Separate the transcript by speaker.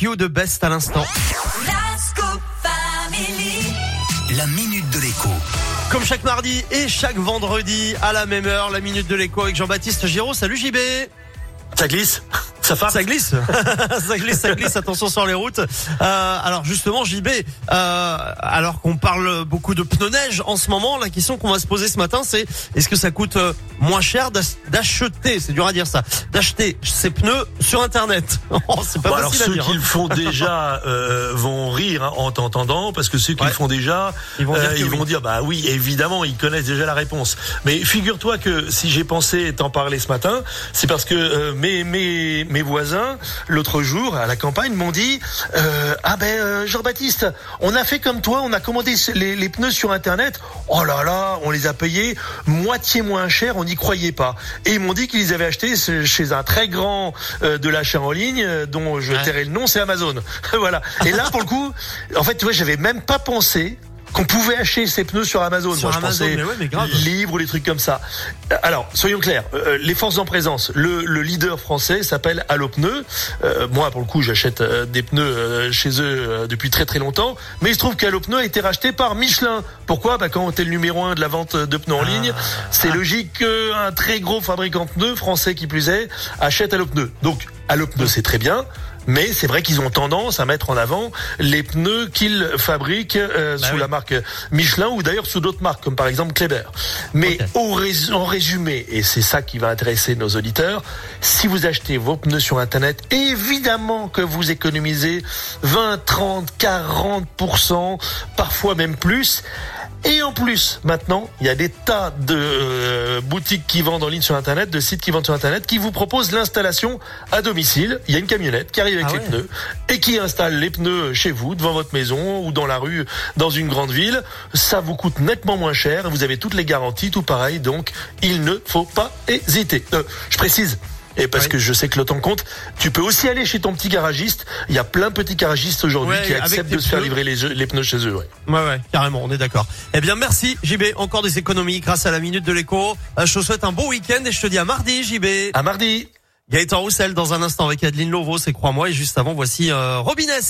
Speaker 1: de Best à l'instant.
Speaker 2: La minute de l'écho.
Speaker 1: Comme chaque mardi et chaque vendredi à la même heure, la minute de l'écho avec Jean-Baptiste Giraud. Salut JB.
Speaker 3: Ça glisse? Ça,
Speaker 1: ça glisse, ça glisse, ça glisse. Attention sur les routes. Euh, alors justement, JB, euh, alors qu'on parle beaucoup de pneus neige en ce moment, la question qu'on va se poser ce matin, c'est est-ce que ça coûte euh, moins cher d'acheter, c'est dur à dire ça, d'acheter ces pneus sur Internet?
Speaker 3: Oh, C'est pas bon, alors ceux qui hein. le font déjà euh, vont rire hein, en t'entendant, parce que ceux qui le font déjà, ils vont, dire, euh, ils vont dire bah oui, évidemment, ils connaissent déjà la réponse. Mais figure-toi que si j'ai pensé t'en parler ce matin, c'est parce que euh, mes, mes, mes mes voisins, l'autre jour, à la campagne, m'ont dit euh, Ah ben euh, Jean-Baptiste, on a fait comme toi, on a commandé les, pneus sur Internet. Oh là là, on les a payés moitié moins cher, on n'y croyait pas. Et ils m'ont dit qu'ils avaient acheté chez un très grand euh, de l'achat en ligne, dont je tairai le nom, c'est Amazon. voilà. Et là, pour le coup, en fait, tu vois, j'avais même pas pensé qu'on pouvait acheter ses pneus sur Amazon.
Speaker 1: Sur
Speaker 3: Moi,
Speaker 1: Amazon, je pensais
Speaker 3: mais livres ou des trucs comme ça. Alors, soyons clairs, euh, les forces en présence. Le, le leader français s'appelle Allo Pneus. Euh, moi, pour le coup, j'achète euh, des pneus chez eux depuis très très longtemps. Mais il se trouve qu'Allo Pneus a été racheté par Michelin. Pourquoi? Bah, Quand tu es le numéro un de la vente de pneus en ah. ligne, c'est logique qu'un très gros fabricant de pneus, français qui plus est, achète Allo Pneus. Donc, Allo Pneus, c'est très bien. Mais c'est vrai qu'ils ont tendance à mettre en avant les pneus qu'ils fabriquent euh, bah sous la marque Michelin ou d'ailleurs sous d'autres marques comme par exemple Kleber. Mais au en résumé, et c'est ça qui va intéresser nos auditeurs, si vous achetez vos pneus sur Internet, évidemment que vous économisez 20, 30, 40%, parfois même plus. Et en plus, maintenant, il y a des tas de euh, boutiques qui vendent en ligne sur Internet, de sites qui vendent sur Internet, qui vous proposent l'installation à domicile. Il y a une camionnette qui arrive avec ah les pneus et qui installe les pneus chez vous, devant votre maison ou dans la rue, dans une grande ville. Ça vous coûte nettement moins cher. Vous avez toutes les garanties, tout pareil. Donc, il ne faut pas hésiter. Euh, je précise, et parce que je sais que le temps compte, tu peux aussi aller chez ton petit garagiste. Il y a plein de petits garagistes aujourd'hui qui acceptent de se faire livrer les, les, pneus chez eux. Ouais.
Speaker 1: ouais, ouais, carrément, on est d'accord. Eh bien, merci JB, encore des économies grâce à la minute de l'écho. Euh, je te souhaite un bon week-end et je te dis à mardi JB.
Speaker 3: À mardi.
Speaker 1: Gaëtan Roussel dans un instant avec Adeline Lovo, c'est crois-moi. Et juste avant, voici euh, Robinès.